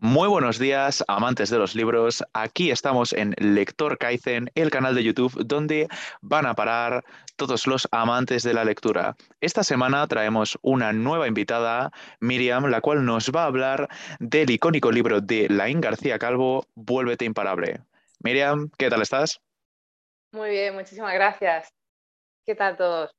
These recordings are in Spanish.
Muy buenos días, amantes de los libros. Aquí estamos en Lector Kaizen, el canal de YouTube donde van a parar todos los amantes de la lectura. Esta semana traemos una nueva invitada, Miriam, la cual nos va a hablar del icónico libro de Laín García Calvo, Vuélvete imparable. Miriam, ¿qué tal estás? Muy bien, muchísimas gracias. ¿Qué tal todos?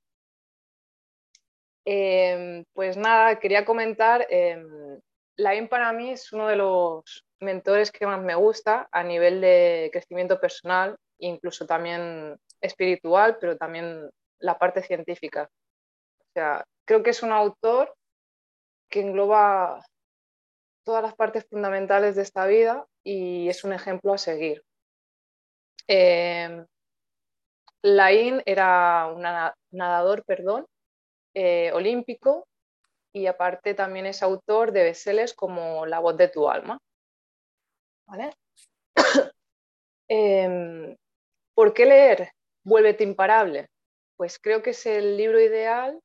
Em, pues nada, quería comentar em, Lain para mí es uno de los mentores que más me gusta a nivel de crecimiento personal, incluso también espiritual, pero también la parte científica. O sea, creo que es un autor que engloba todas las partes fundamentales de esta vida y es un ejemplo a seguir. Eh, Lain era un nadador perdón, eh, olímpico y aparte también es autor de bestsellers como La voz de tu alma. ¿Vale? Em, ¿Por qué leer Vuélvete imparable? Pues creo que es el libro ideal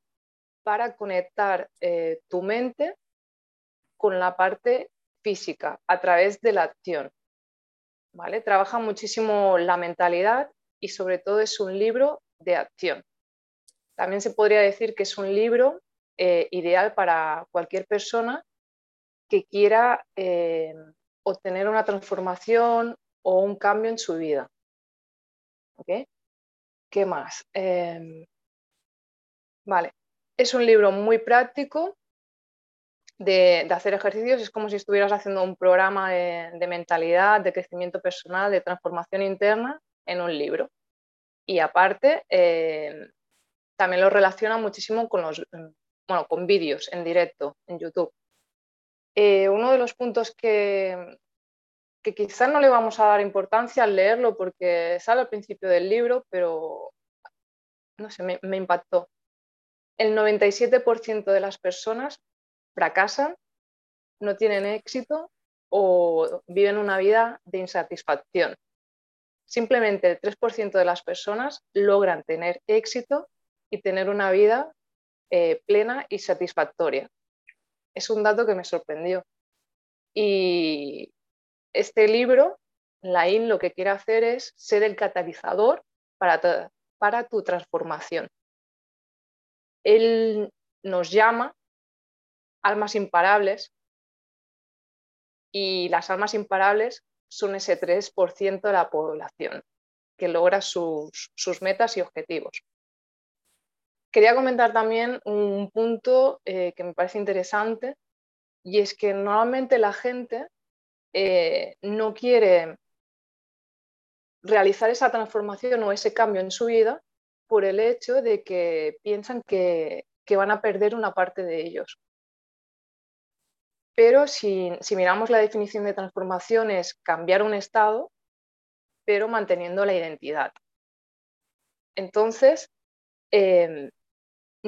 para conectar eh, tu mente con la parte física a través de la acción. ¿Vale? Trabaja muchísimo la mentalidad y sobre todo es un libro de acción. También se podría decir que es un libro eh, ideal para cualquier persona que quiera eh, obtener una transformación o un cambio en su vida. ¿Qué más? Em, vale, es un libro muy práctico de, hacer ejercicios, es como si estuvieras haciendo un programa de, mentalidad, de crecimiento personal, de transformación interna en un libro. Y aparte, em, también lo relaciona muchísimo con los bueno, con vídeos en directo en YouTube. Eh, uno de los puntos que, que quizás no le vamos a dar importancia al leerlo porque sale al principio del libro, pero no sé, me, me impactó. El 97% de las personas fracasan, no tienen éxito o viven una vida de insatisfacción. Simplemente el 3% de las personas logran tener éxito y tener una vida eh, plena y satisfactoria. Es un dato que me sorprendió. Y este libro, Lain, lo que quiere hacer es ser el catalizador para, para tu transformación. Él nos llama almas imparables y las almas imparables son ese 3% de la población que logra sus, sus metas y objetivos. Quería comentar también un punto eh, que me parece interesante y es que normalmente la gente eh, no quiere realizar esa transformación o ese cambio en su vida por el hecho de que piensan que, van a perder una parte de ellos. Pero si, miramos la definición de transformación es cambiar un estado, pero manteniendo la identidad. Entonces, em,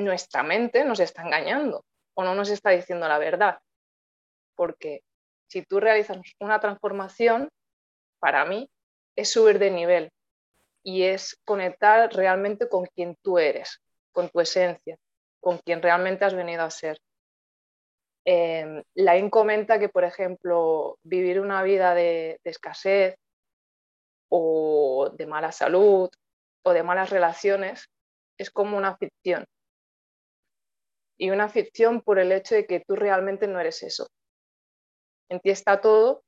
nuestra mente nos está engañando o no nos está diciendo la verdad. Porque si tú realizas una transformación, para mí es subir de nivel y es conectar realmente con quien tú eres, con tu esencia, con quien realmente has venido a ser. Eh, Lain comenta que, por ejemplo, vivir una vida de escasez o de mala salud o de malas relaciones es como una ficción y una ficción por el hecho de que tú realmente no eres eso. En ti está todo,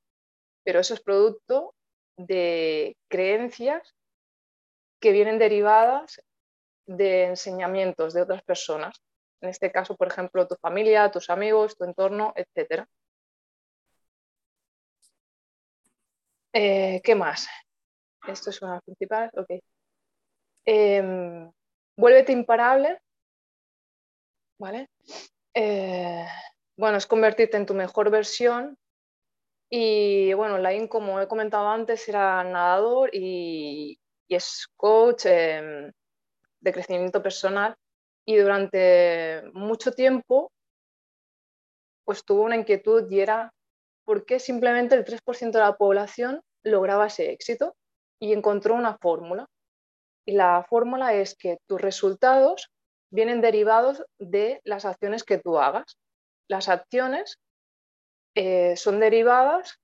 pero eso es producto de creencias que vienen derivadas de enseñamientos de otras personas. En este caso, por ejemplo, tu familia, tus amigos, tu entorno, etc. Eh, ¿Qué más? Esto es una principal. Ok. Em, vuélvete imparable ¿vale? Eh, bueno, es convertirte en tu mejor versión y bueno, Lain, como he comentado antes, era nadador y, es coach em, de crecimiento personal y durante mucho tiempo pues tuvo una inquietud y era por qué simplemente el 3% de la población lograba ese éxito y encontró una fórmula. Y la fórmula es que tus resultados vienen derivados de las acciones que tú hagas. Las acciones eh, son derivadas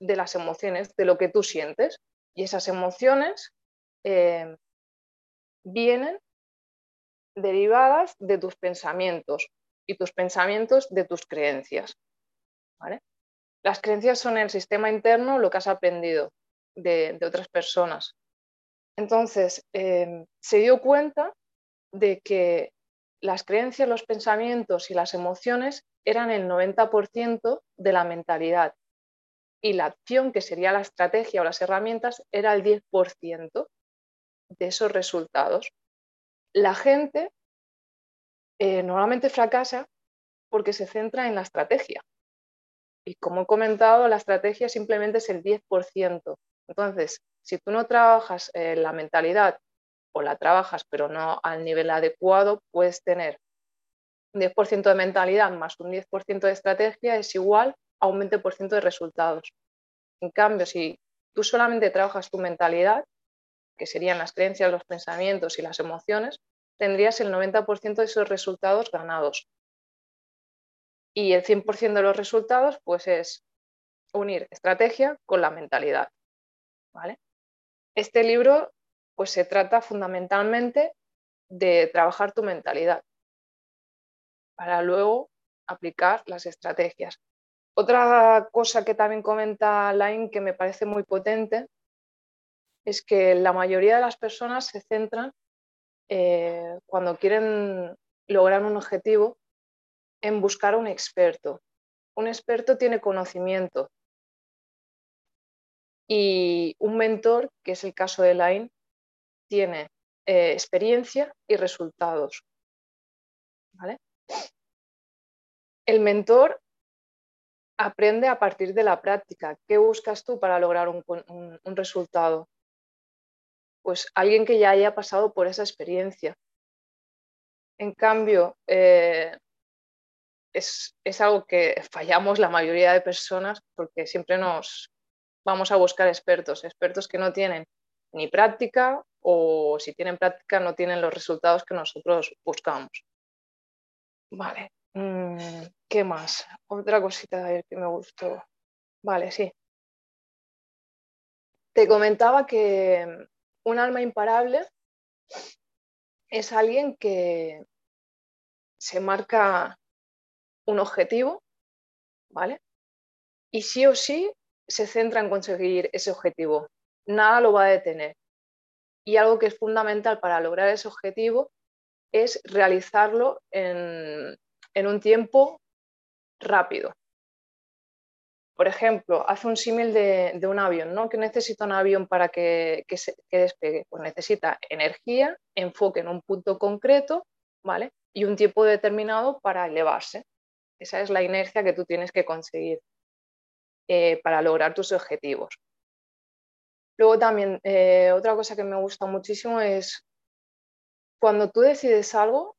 de las emociones, de lo que tú sientes. Y esas emociones eh, vienen derivadas de tus pensamientos y tus pensamientos de tus creencias. Las creencias son el sistema interno, lo que has aprendido de, otras personas. Entonces, em, se dio cuenta de que las creencias, los pensamientos y las emociones eran el 90% de la mentalidad y la acción, que sería la estrategia o las herramientas, era el 10% de esos resultados. La gente eh, normalmente fracasa porque se centra en la estrategia. Y como he comentado, la estrategia simplemente es el 10%. Entonces, si tú no trabajas en la mentalidad o la trabajas pero no al nivel adecuado, puedes tener un 10% de mentalidad más un 10% de estrategia es igual a un 20% de resultados. En cambio, si tú solamente trabajas tu mentalidad, que serían las creencias, los pensamientos y las emociones, tendrías el 90% de esos resultados ganados. Y el 100% de los resultados, pues es unir estrategia con la mentalidad. ¿vale? Este libro, pues se trata fundamentalmente de trabajar tu mentalidad para luego aplicar las estrategias. Otra cosa que también comenta Line que me parece muy potente es que la mayoría de las personas se centran eh, cuando quieren lograr un objetivo en buscar un experto. Un experto tiene conocimiento y un mentor, que es el caso de Line, tiene eh, experiencia y resultados. El mentor aprende a partir de la práctica. ¿Qué buscas tú para lograr un, resultado? Pues alguien que ya haya pasado por esa experiencia. En cambio, eh, es, algo que fallamos la mayoría de personas porque siempre nos vamos a buscar expertos, expertos que no tienen ni práctica o si tienen práctica no tienen los resultados que nosotros buscamos. Vale, mm, ¿qué más? Otra cosita que me gustó. Vale, sí. Te comentaba que un alma imparable es alguien que se marca un objetivo, ¿vale? Y sí o sí se centra en conseguir ese objetivo. Nada lo va a detener. Y algo que es fundamental para lograr ese objetivo es realizarlo en, un tiempo rápido. Por ejemplo, hace un símil de, un avión, ¿no? ¿Qué necesita un avión para que, despegue? Pues necesita energía, enfoque en un punto concreto, ¿vale? Y un tiempo determinado para elevarse. Esa es la inercia que tú tienes que conseguir eh, para lograr tus objetivos. Luego también, eh, otra cosa que me gusta muchísimo es cuando tú decides algo,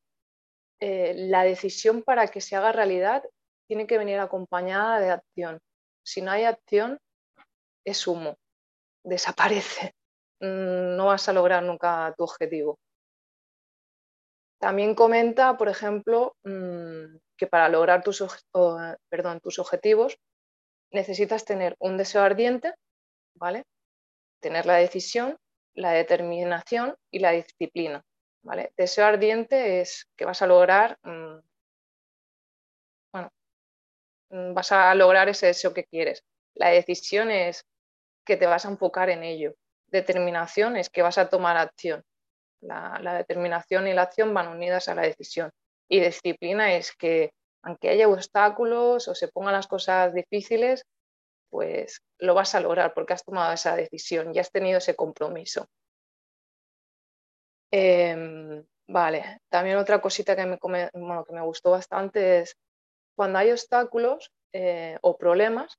eh, la decisión para que se haga realidad tiene que venir acompañada de acción. Si no hay acción, es humo, desaparece. Mm, no vas a lograr nunca tu objetivo. También comenta, por ejemplo, mm, que para lograr tus, perdón, tus objetivos necesitas tener un deseo ardiente, ¿vale? Tener la decisión, la determinación y la disciplina, ¿vale? Deseo ardiente es que vas a lograr, mm, bueno, mm, vas a lograr ese deseo que quieres. La decisión es que te vas a enfocar en ello. Determinación es que vas a tomar acción. la determinación y la acción van unidas a la decisión. Y disciplina es que aunque haya obstáculos o se pongan las cosas difíciles, pues lo vas a lograr porque has tomado esa decisión y has tenido ese compromiso. Em, vale, también otra cosita que me, que me gustó bastante es cuando hay obstáculos eh, o problemas,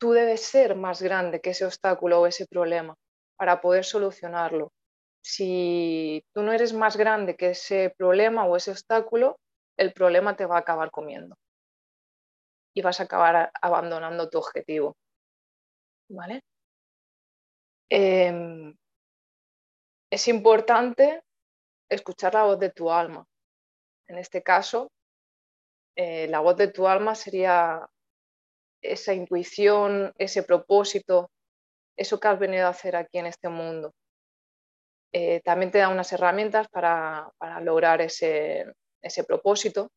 tú debes ser más grande que ese obstáculo o ese problema para poder solucionarlo. Si tú no eres más grande que ese problema o ese obstáculo, el problema te va a acabar comiendo y vas a acabar abandonando tu objetivo. ¿Vale? Em, es importante escuchar la voz de tu alma. En este caso, eh, la voz de tu alma sería esa intuición, ese propósito, eso que has venido a hacer aquí en este mundo. Eh, también te da unas herramientas para, lograr ese, propósito.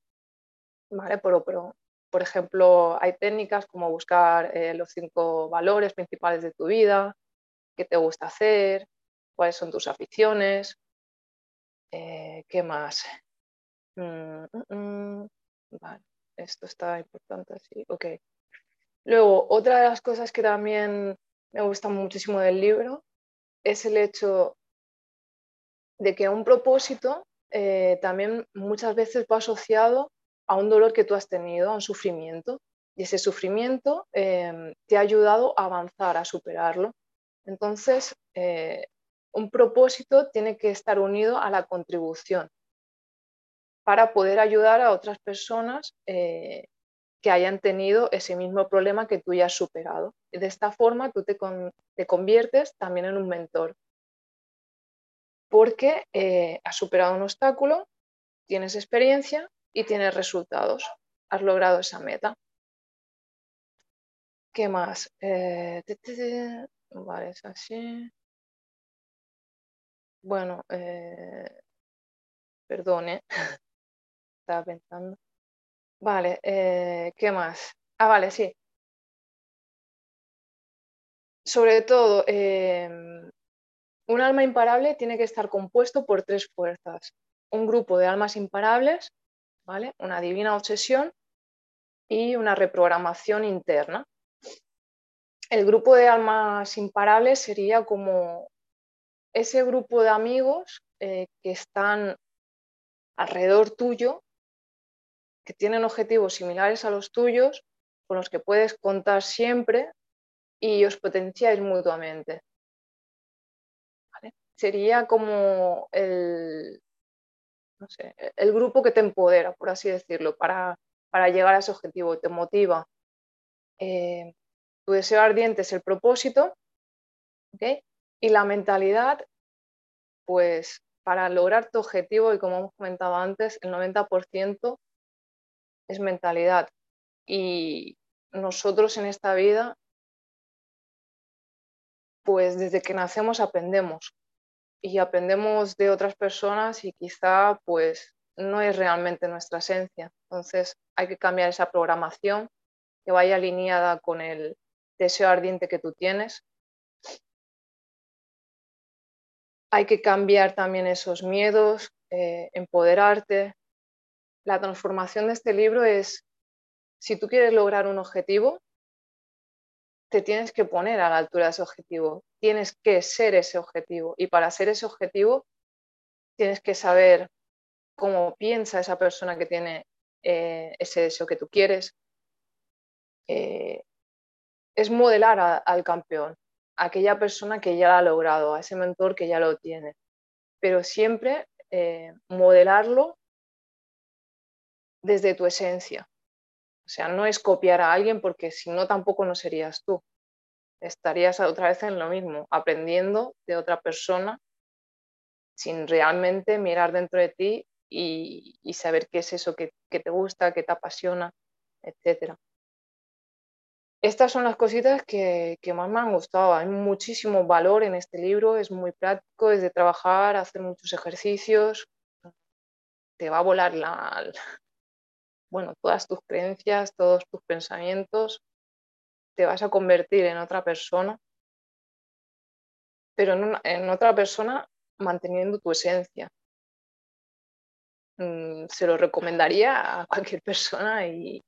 ¿vale? Pero, por ejemplo, hay técnicas como buscar eh, los cinco valores principales de tu vida, qué te gusta hacer, cuáles son tus aficiones, eh, qué más. Mm, mm, mm. vale, esto está importante, sí, ok. Luego, otra de las cosas que también me gusta muchísimo del libro es el hecho de que un propósito eh, también muchas veces va asociado a un dolor que tú has tenido, a un sufrimiento, y ese sufrimiento em, te ha ayudado a avanzar, a superarlo. Entonces, eh, un propósito tiene que estar unido a la contribución para poder ayudar a otras personas eh, que hayan tenido ese mismo problema que tú ya has superado. De esta forma, tú te, te conviertes también en un mentor porque eh, has superado un obstáculo, tienes experiencia y tienes resultados. Has logrado esa meta. ¿Qué más? Eh, vale, es así. Bueno, eh, estaba pensando. Vale, ¿qué más? Ah, vale, sí. Sobre todo, em, un alma imparable tiene que estar compuesto por tres fuerzas. Un grupo de almas imparables, ¿vale? una divina obsesión y una reprogramación interna. El grupo de almas imparables sería como ese grupo de amigos eh, que están alrededor tuyo, que tienen objetivos similares a los tuyos, con los que puedes contar siempre y os potenciáis mutuamente sería como el, el grupo que te empodera, por así decirlo, para, llegar a ese objetivo, te motiva. Eh, tu deseo ardiente es el propósito, Y la mentalidad, pues para lograr tu objetivo, y como hemos comentado antes, el 90% es mentalidad. Y nosotros en esta vida, pues desde que nacemos aprendemos y aprendemos de otras personas y quizá pues no es realmente nuestra esencia. Entonces hay que cambiar esa programación que vaya alineada con el deseo ardiente que tú tienes. Hay que cambiar también esos miedos, eh, empoderarte. La transformación de este libro es, si tú quieres lograr un objetivo, te tienes que poner a la altura de ese objetivo, tienes que ser ese objetivo. Y para ser ese objetivo tienes que saber cómo piensa esa persona que tiene eh, ese deseo que tú quieres. Eh, es modelar al campeón, a aquella persona que ya lo ha logrado, a ese mentor que ya lo tiene, pero siempre eh, modelarlo desde tu esencia, o sea, no es copiar a alguien porque si no tampoco no serías tú. Estarías otra vez en lo mismo, aprendiendo de otra persona sin realmente mirar dentro de ti y, saber qué es eso que, te gusta, qué te apasiona, etc. Estas son las cositas que, más me han gustado. Hay muchísimo valor en este libro, es muy práctico, es de trabajar, hacer muchos ejercicios. Te va a volar la, bueno, todas tus creencias, todos tus pensamientos, te vas a convertir en otra persona, pero en, otra persona manteniendo tu esencia. Mm, se lo recomendaría a cualquier persona y,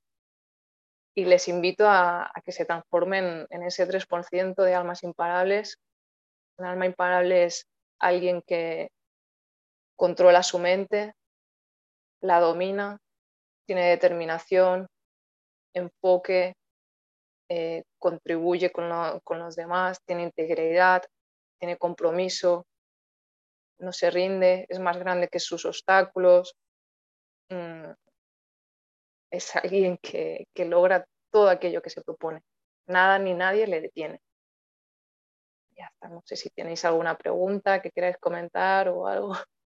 les invito a, que se transformen en ese 3% de almas imparables. Un alma imparable es alguien que controla su mente, la domina, tiene determinación, enfoque, eh, contribuye con, los demás, tiene integridad, tiene compromiso, no se rinde, es más grande que sus obstáculos. Mm, es alguien que, que logra todo aquello que se propone. Nada ni nadie le detiene. Ya está, no sé si tenéis alguna pregunta que queráis comentar o algo.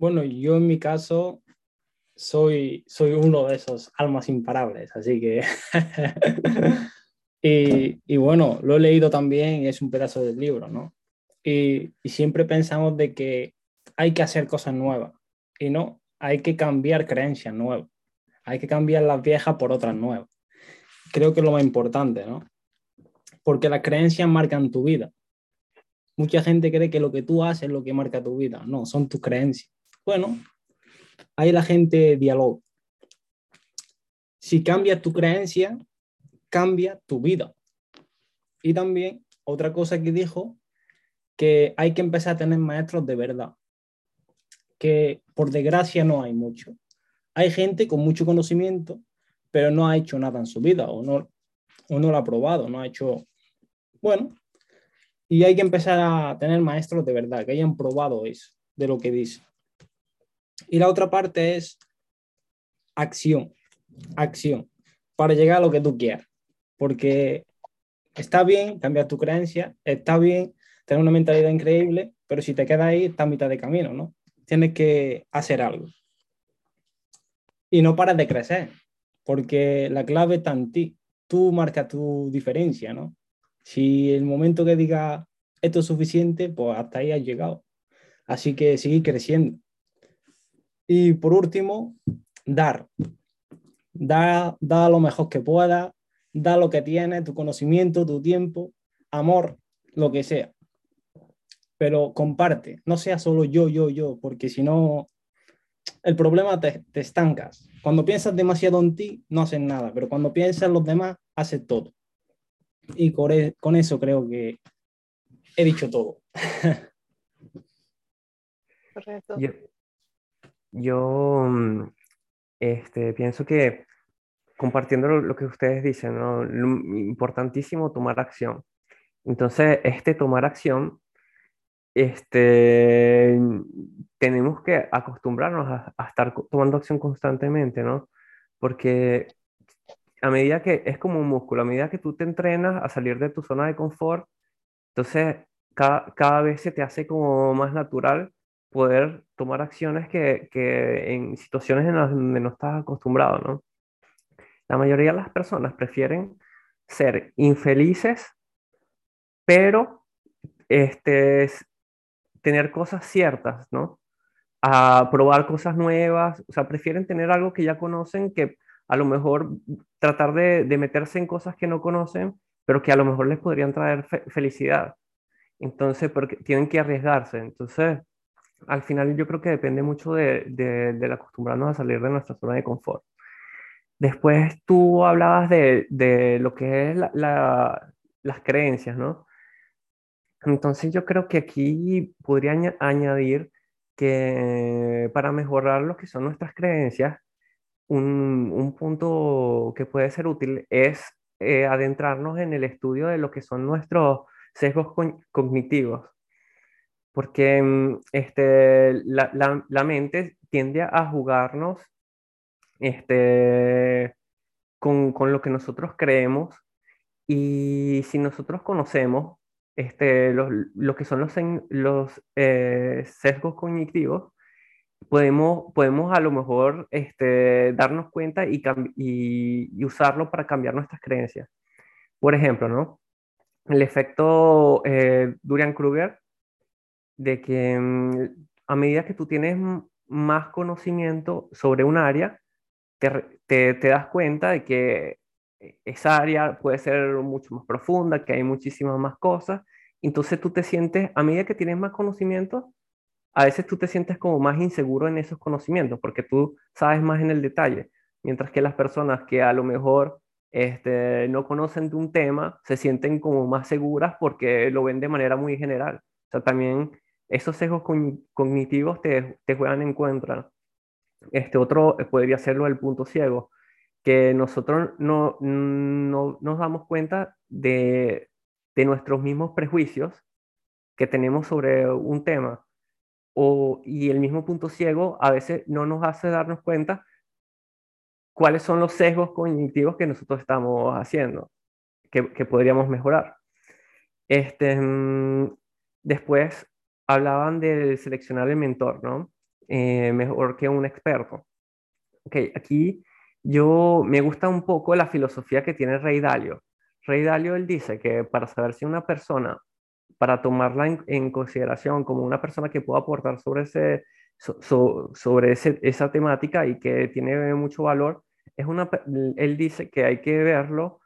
Bueno, yo en mi caso soy, soy uno de esos almas imparables, así que... y, y, bueno, lo he leído también, es un pedazo del libro, ¿no? Y, y siempre pensamos de que hay que hacer cosas nuevas y no, hay que cambiar creencias nuevas, hay que cambiar las viejas por otras nuevas. Creo que es lo más importante, ¿no? Porque las creencias marcan tu vida. Mucha gente cree que lo que tú haces es lo que marca tu vida. No, son tus creencias. Bueno, ahí la gente dialoga. Si cambias tu creencia, cambia tu vida. Y también otra cosa que dijo, que hay que empezar a tener maestros de verdad, que por desgracia no hay mucho. Hay gente con mucho conocimiento, pero no ha hecho nada en su vida o no, o no lo ha probado, no ha hecho, bueno, y hay que empezar a tener maestros de verdad, que hayan probado eso, de lo que dice. Y la otra parte es acción, acción, para llegar a lo que tú quieras. Porque está bien cambiar tu creencia, está bien tener una mentalidad increíble, pero si te quedas ahí, está a mitad de camino, ¿no? Tienes que hacer algo. Y no paras de crecer, porque la clave está en ti. Tú marcas tu diferencia, ¿no? Si el momento que diga esto es suficiente, pues hasta ahí has llegado. Así que seguir creciendo. Y por último, dar. Da, da lo mejor que pueda, da lo que tienes, tu conocimiento, tu tiempo, amor, lo que sea. Pero comparte, no sea solo yo, yo, yo, porque si no, el problema te, te estancas. Cuando piensas demasiado en ti, no haces nada, pero cuando piensas en los demás, haces todo. Y con, con eso creo que he dicho todo. Correcto. Yo, mm, este, pienso que compartiendo lo, que ustedes dicen, ¿no? importantísimo tomar acción. Entonces, este tomar acción, este, tenemos que acostumbrarnos a, a, estar tomando acción constantemente, ¿no? Porque a medida que es como un músculo, a medida que tú te entrenas a salir de tu zona de confort, entonces cada, cada vez se te hace como más natural poder tomar acciones que, que en situaciones en las donde no estás acostumbrado, ¿no? La mayoría de las personas prefieren ser infelices, pero este, tener cosas ciertas, ¿no? A probar cosas nuevas, o sea, prefieren tener algo que ya conocen que a lo mejor tratar de, de meterse en cosas que no conocen, pero que a lo mejor les podrían traer felicidad. Entonces, porque tienen que arriesgarse. Entonces, al final yo creo que depende mucho de, del acostumbrarnos a salir de nuestra zona de confort. Después tú hablabas de, de lo que es la, las creencias, ¿no? Entonces yo creo que aquí podría añadir que para mejorar lo que son nuestras creencias, un, un punto que puede ser útil es eh, adentrarnos en el estudio de lo que son nuestros sesgos cognitivos porque mm, este, la, la, la, mente tiende a jugarnos este, con, con, lo que nosotros creemos y si nosotros conocemos este, los, lo que son los, los eh, sesgos cognitivos, podemos, podemos a lo mejor este, darnos cuenta y, y, y, usarlo para cambiar nuestras creencias. Por ejemplo, ¿no? el efecto eh, Durian-Kruger de que mm, a medida que tú tienes más conocimiento sobre un área, te, te, das cuenta de que esa área puede ser mucho más profunda, que hay muchísimas más cosas. Entonces tú te sientes, a medida que tienes más conocimiento, a veces tú te sientes como más inseguro en esos conocimientos, porque tú sabes más en el detalle, mientras que las personas que a lo mejor este, no conocen de un tema se sienten como más seguras porque lo ven de manera muy general. O sea, también esos sesgos cognitivos te, te, juegan en contra. Este otro podría serlo el punto ciego, que nosotros no, no nos damos cuenta de, de, nuestros mismos prejuicios que tenemos sobre un tema. O, y el mismo punto ciego a veces no nos hace darnos cuenta cuáles son los sesgos cognitivos que nosotros estamos haciendo, que, que podríamos mejorar. Este, mm, después, hablaban de seleccionar el mentor, ¿no? Eh, mejor que un experto. Ok, aquí yo me gusta un poco la filosofía que tiene Rey Dalio. Rey Dalio, él dice que para saber si una persona, para tomarla en, consideración como una persona que pueda aportar sobre, ese, sobre esa temática y que tiene mucho valor, es una, él dice que hay que verlo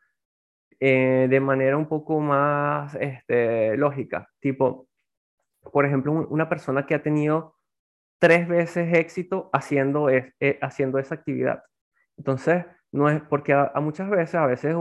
eh, de manera un poco más este, lógica. Tipo, por ejemplo, una persona que ha tenido tres veces éxito haciendo, es, eh, haciendo esa actividad. Entonces, no es porque a, muchas veces, a veces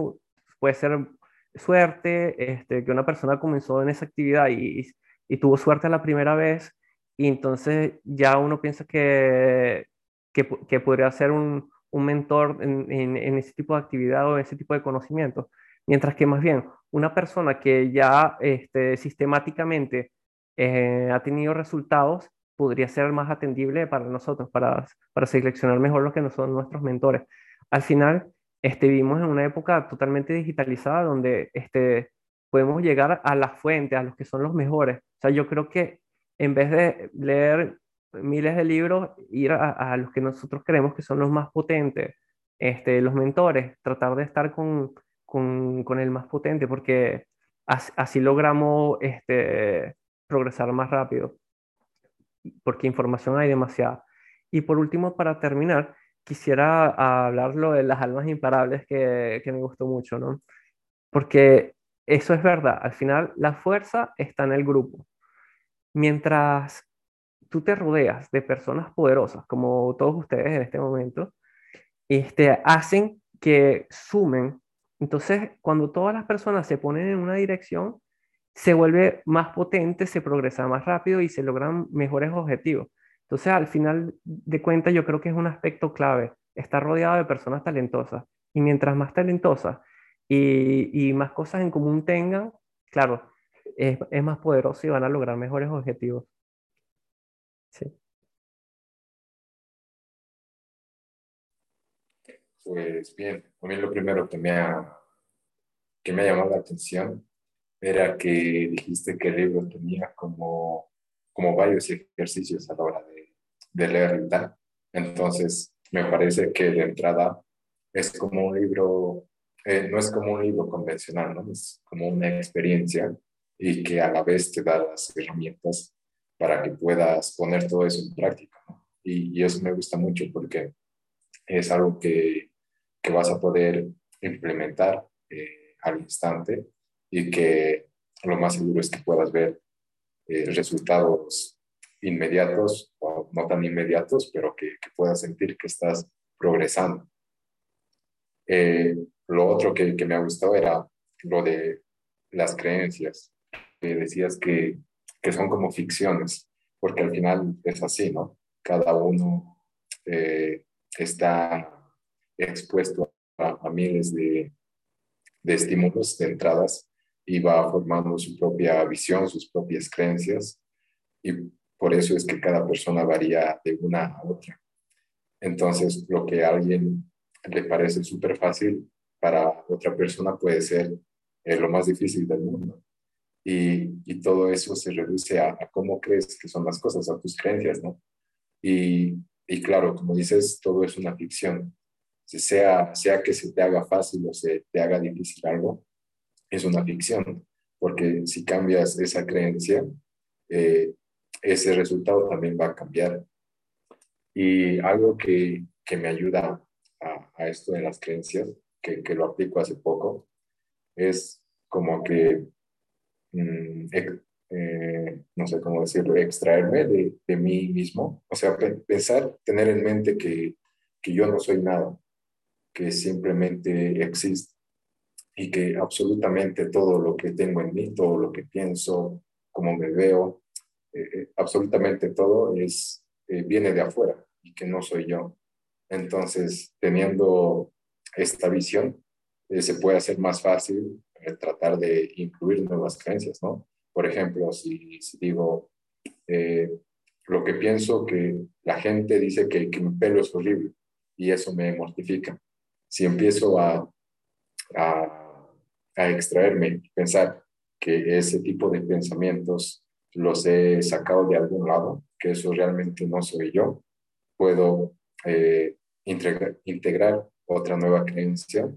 puede ser suerte, este, que una persona comenzó en esa actividad y, y, tuvo suerte la primera vez, y entonces ya uno piensa que, que, que podría ser un, un mentor en, en, ese tipo de actividad o en ese tipo de conocimiento. Mientras que más bien una persona que ya este, sistemáticamente eh, ha tenido resultados podría ser más atendible para nosotros, para, para seleccionar mejor lo que son nuestros mentores. Al final, este, vivimos en una época totalmente digitalizada donde este, podemos llegar a la fuente, a los que son los mejores. O sea, yo creo que en vez de leer miles de libros, ir a, los que nosotros creemos que son los más potentes, este, los mentores, tratar de estar con, con, con el más potente, porque así, así logramos este, progresar más rápido, porque información hay demasiada. Y por último, para terminar, quisiera hablar lo de las almas imparables que, que me gustó mucho, ¿no? Porque eso es verdad, al final la fuerza está en el grupo. Mientras tú te rodeas de personas poderosas, como todos ustedes en este momento, este, hacen que sumen. Entonces, cuando todas las personas se ponen en una dirección, se vuelve más potente, se progresa más rápido y se logran mejores objetivos. Entonces, al final de cuentas, yo creo que es un aspecto clave, estar rodeado de personas talentosas. Y mientras más talentosas y, y más cosas en común tengan, claro, es, es, más poderoso y van a lograr mejores objetivos. Sí. Pues bien, a mí lo primero que me ha, que me ha llamado la atención era que dijiste que el libro tenía como, como varios ejercicios a la hora de, de leer y tal. Entonces, me parece que de entrada es como un libro, eh, no es como un libro convencional, ¿no? Es como una experiencia y que a la vez te da las herramientas para que puedas poner todo eso en práctica. ¿no? Y, y, eso me gusta mucho porque es algo que, que vas a poder implementar eh, al instante y que lo más seguro es que puedas ver eh, resultados inmediatos o no tan inmediatos, pero que, que puedas sentir que estás progresando. Eh, lo otro que, que, me ha gustado era lo de las creencias. que decías que, que, son como ficciones, porque al final es así, ¿no? Cada uno eh, está expuesto a, a miles de, de estímulos, de entradas, y va formando su propia visión, sus propias creencias, y por eso es que cada persona varía de una a otra. Entonces, lo que a alguien le parece súper fácil, para otra persona puede ser eh, lo más difícil del mundo. Y, y todo eso se reduce a, a, cómo crees que son las cosas, a tus creencias, ¿no? Y, y claro, como dices, todo es una ficción. Sea, sea que se te haga fácil o se te haga difícil algo, es una ficción, porque si cambias esa creencia, eh, ese resultado también va a cambiar. Y algo que, que me ayuda a, a, esto de las creencias, que, que, lo aplico hace poco, es como que, mm, eh, no sé cómo decirlo, extraerme de, de, mí mismo, o sea, pensar, tener en mente que, que yo no soy nada, que simplemente existo y que absolutamente todo lo que tengo en mí, todo lo que pienso, cómo me veo, eh, eh absolutamente todo es, eh, viene de afuera y que no soy yo. Entonces, teniendo esta visión, eh, se puede hacer más fácil tratar de incluir nuevas creencias, ¿no? Por ejemplo, si, si digo, lo que pienso que la gente dice que, que mi pelo es horrible y eso me mortifica. Si empiezo a, a a extraerme pensar que ese tipo de pensamientos los he sacado de algún lado, que eso realmente no soy yo, puedo eh, integrar otra nueva creencia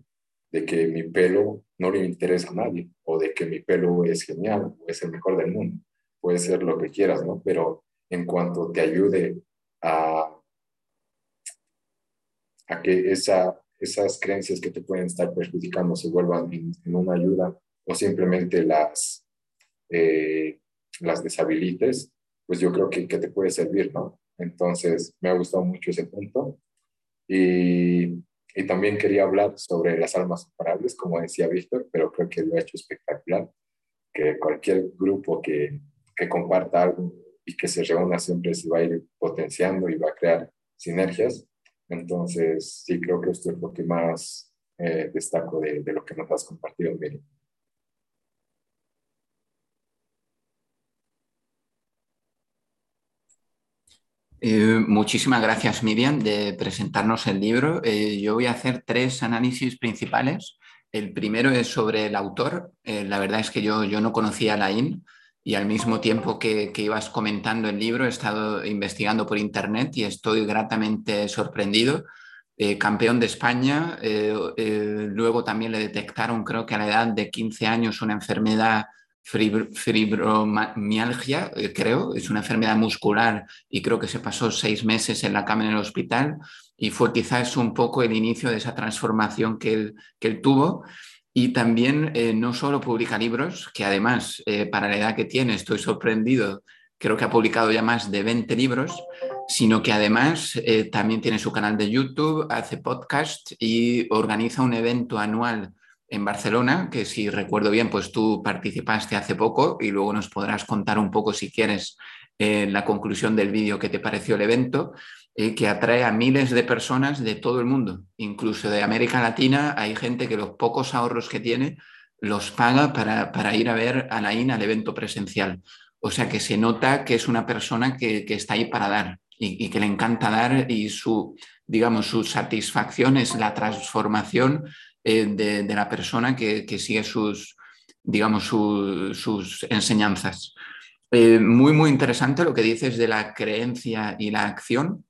de que mi pelo no le interesa a nadie o de que mi pelo es genial o es el mejor del mundo. Puede ser lo que quieras, ¿no? Pero en cuanto te ayude a, a que esa, esas creencias que te pueden estar perjudicando se vuelvan en, una ayuda o simplemente las, eh, las deshabilites, pues yo creo que, que te puede servir, ¿no? Entonces, me ha gustado mucho ese punto. Y, y también quería hablar sobre las almas separables, como decía Víctor, pero creo que lo ha hecho espectacular, que cualquier grupo que, que comparta algo y que se reúna siempre se va a ir potenciando y va a crear sinergias. Entonces, sí, creo que esto es lo que más eh, destaco de, lo que nos has compartido, Miriam. Eh, muchísimas gracias, Miriam, de presentarnos el libro. Eh, yo voy a hacer tres análisis principales. El primero es sobre el autor. La verdad es que yo, yo no conocía a Laín y al mismo tiempo que, ibas comentando el libro he estado investigando por internet y estoy gratamente sorprendido. campeón de España, luego también le detectaron, creo que a la edad de 15 años, una enfermedad fibromialgia, eh, creo, es una enfermedad muscular y creo que se pasó seis meses en la cama en el hospital y fue quizás un poco el inicio de esa transformación que él, que él tuvo. Y también eh, no solo publica libros, que además, eh, para la edad que tiene, estoy sorprendido, creo que ha publicado ya más de 20 libros, sino que además también tiene su canal de YouTube, hace podcast y organiza un evento anual en Barcelona, que si recuerdo bien, pues tú participaste hace poco y luego nos podrás contar un poco, si quieres, en la conclusión del vídeo qué te pareció el evento, eh, que atrae a miles de personas de todo el mundo, incluso de América Latina. Hay gente que los pocos ahorros que tiene los paga para, ir a ver a Naín al evento presencial. O sea que se nota que es una persona que, está ahí para dar y, que le encanta dar y su, digamos, su satisfacción es la transformación eh, de, la persona que, sigue sus, digamos, sus enseñanzas. Eh, muy, muy interesante lo que dices de la creencia y la acción.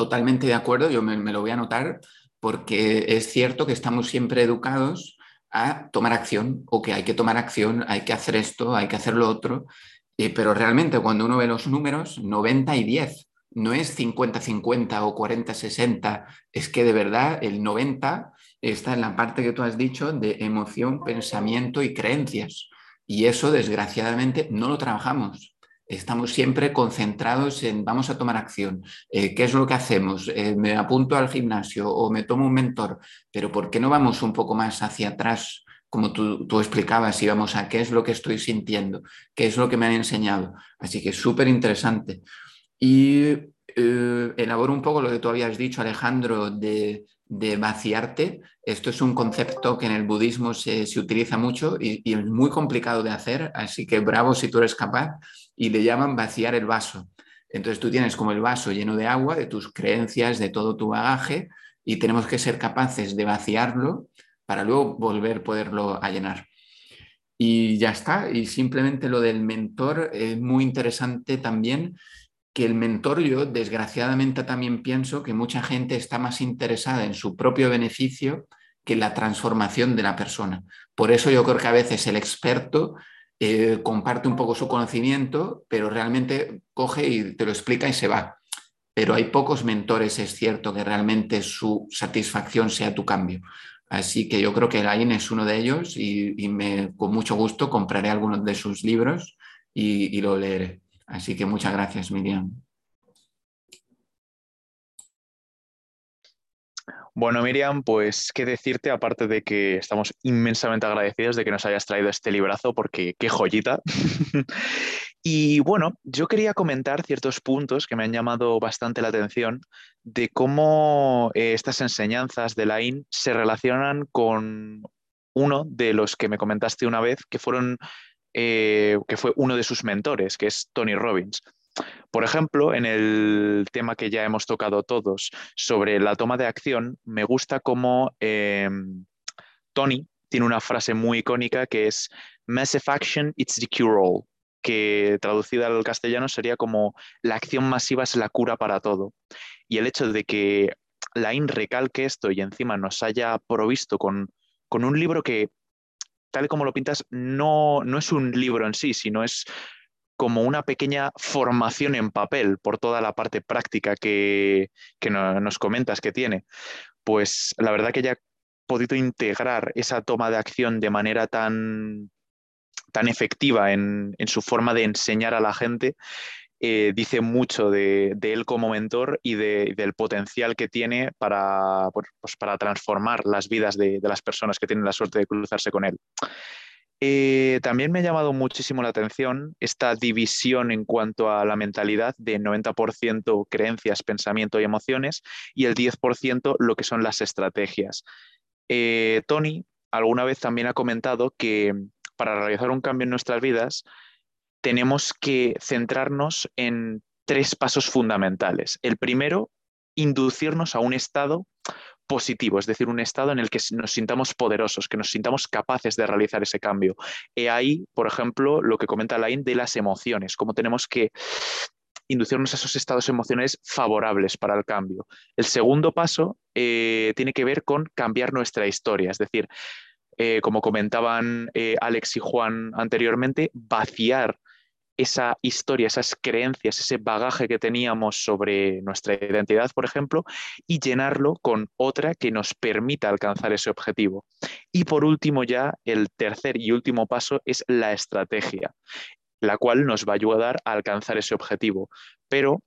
Totalmente de acuerdo, yo me, lo voy a anotar porque es cierto que estamos siempre educados a tomar acción o que hay que tomar acción, hay que hacer esto, hay que hacer lo otro, eh, pero realmente cuando uno ve los números, 90 y 10, no es 50-50 o 40-60, es que de verdad el 90 está en la parte que tú has dicho de emoción, pensamiento y creencias. Y eso, desgraciadamente, no lo trabajamos. Estamos siempre concentrados en vamos a tomar acción. Eh, ¿Qué es lo que hacemos? Eh, ¿Me apunto al gimnasio o me tomo un mentor? Pero ¿por qué no vamos un poco más hacia atrás? Como tú, tú explicabas, y vamos a qué es lo que estoy sintiendo, qué es lo que me han enseñado. Así que súper interesante. Y eh, elaboro un poco lo que tú habías dicho, Alejandro, de de vaciarte. Esto es un concepto que en el budismo se, utiliza mucho y, es muy complicado de hacer, así que bravo si tú eres capaz, y le llaman vaciar el vaso. Entonces tú tienes como el vaso lleno de agua, de tus creencias, de todo tu bagaje, y tenemos que ser capaces de vaciarlo para luego volver a poderlo llenar. Y ya está, y simplemente lo del mentor es muy interesante también que el mentor yo desgraciadamente también pienso que mucha gente está más interesada en su propio beneficio que en la transformación de la persona. Por eso yo creo que a veces el experto eh, comparte un poco su conocimiento, pero realmente coge y te lo explica y se va. Pero hay pocos mentores, es cierto, que realmente su satisfacción sea tu cambio. Así que yo creo que Lain es uno de ellos y, me, con mucho gusto compraré algunos de sus libros y lo leeré. Así que muchas gracias, Miriam. Bueno, Miriam, pues qué decirte, aparte de que estamos inmensamente agradecidos de que nos hayas traído este librazo, porque qué joyita. y bueno, yo quería comentar ciertos puntos que me han llamado bastante la atención de cómo eh, estas enseñanzas de la IN se relacionan con uno de los que me comentaste una vez, que fueron eh, que fue uno de sus mentores, que es Tony Robbins. Por ejemplo, en el tema que ya hemos tocado todos sobre la toma de acción, me gusta cómo em, Tony tiene una frase muy icónica que es Massive Action, it's the cure all, que traducida al castellano sería como la acción masiva es la cura para todo. Y el hecho de que Lain recalque esto y encima nos haya provisto con, con un libro que, tal como lo pintas, no, no es un libro en sí, sino es como una pequeña formación en papel por toda la parte práctica que, nos comentas que tiene. Pues la verdad que ya ha podido integrar esa toma de acción de manera tan, tan efectiva en, su forma de enseñar a la gente, eh, dice mucho de, él como mentor y del potencial que tiene para, pues, para transformar las vidas de, de, las personas que tienen la suerte de cruzarse con él. Eh, también me ha llamado muchísimo la atención esta división en cuanto a la mentalidad de 90% creencias, pensamiento y emociones y el 10% lo que son las estrategias. Eh, Tony alguna vez también ha comentado que para realizar un cambio en nuestras vidas tenemos que centrarnos en tres pasos fundamentales. El primero, inducirnos a un estado positivo, es decir, un estado en el que nos sintamos poderosos, que nos sintamos capaces de realizar ese cambio. He ahí, por ejemplo, lo que comenta Lain de las emociones, cómo tenemos que inducirnos a esos estados emocionales favorables para el cambio. El segundo paso eh, tiene que ver con cambiar nuestra historia, es decir, eh, como comentaban eh, Alex y Juan anteriormente, vaciar esa historia, esas creencias, ese bagaje que teníamos sobre nuestra identidad, por ejemplo, y llenarlo con otra que nos permita alcanzar ese objetivo. Y por último ya, el tercer y último paso es la estrategia, la cual nos va a ayudar a alcanzar ese objetivo. Pero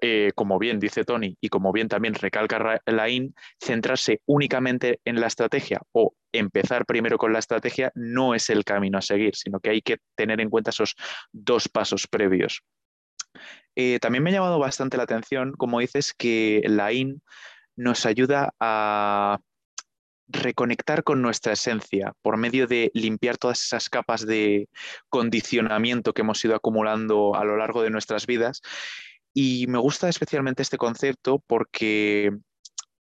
eh, como bien dice Tony y como bien también recalca Lain, centrarse únicamente en la estrategia o empezar primero con la estrategia no es el camino a seguir, sino que hay que tener en cuenta esos dos pasos previos. Eh, también me ha llamado bastante la atención, como dices, que Lain nos ayuda a reconectar con nuestra esencia por medio de limpiar todas esas capas de condicionamiento que hemos ido acumulando a lo largo de nuestras vidas y me gusta especialmente este concepto porque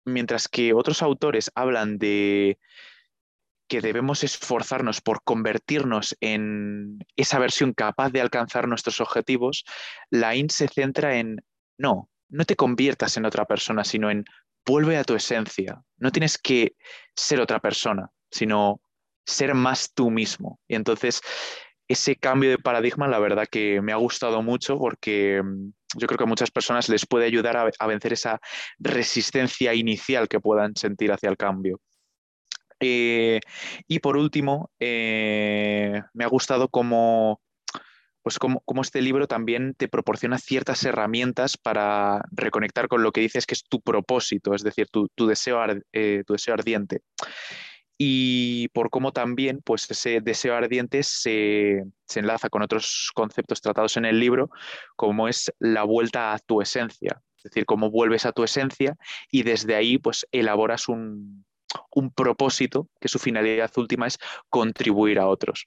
mientras que otros autores hablan de que debemos esforzarnos por convertirnos en esa versión capaz de alcanzar nuestros objetivos, la IN se centra en, no, no te conviertas en otra persona, sino en vuelve a tu esencia. No tienes que ser otra persona, sino ser más tú mismo. Y entonces ese cambio de paradigma, la verdad que me ha gustado mucho porque mm, yo creo que a muchas personas les puede ayudar a, vencer esa resistencia inicial que puedan sentir hacia el cambio. Eh, y por último, eh, me ha gustado cómo, pues cómo, este libro también te proporciona ciertas herramientas para reconectar con lo que dices que es tu propósito, es decir, tu, deseo, eh, tu deseo ardiente y por cómo también pues, ese deseo ardiente se, enlaza con otros conceptos tratados en el libro, como es la vuelta a tu esencia, es decir, cómo vuelves a tu esencia y desde ahí pues, elaboras un, propósito que su finalidad última es contribuir a otros.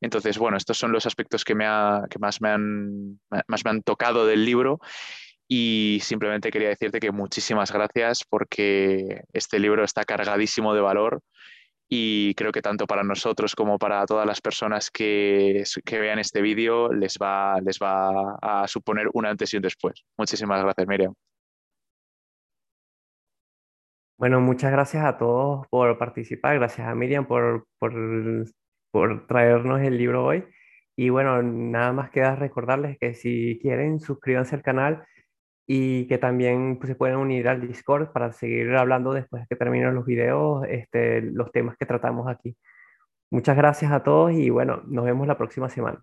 Entonces, bueno, estos son los aspectos que, me que más, me han, más me han tocado del libro y simplemente quería decirte que muchísimas gracias porque este libro está cargadísimo de valor y creo que tanto para nosotros como para todas las personas que, que vean este vídeo les va, les va a suponer un antes y un después. Muchísimas gracias, Miriam. Bueno, muchas gracias a todos por participar, gracias a Miriam por, por, por traernos el libro hoy. Y bueno, nada más queda recordarles que si quieren, suscríbanse al canal y que también pues, se pueden unir al Discord para seguir hablando después de que terminen los videos, este, los temas que tratamos aquí. Muchas gracias a todos y bueno, nos vemos la próxima semana.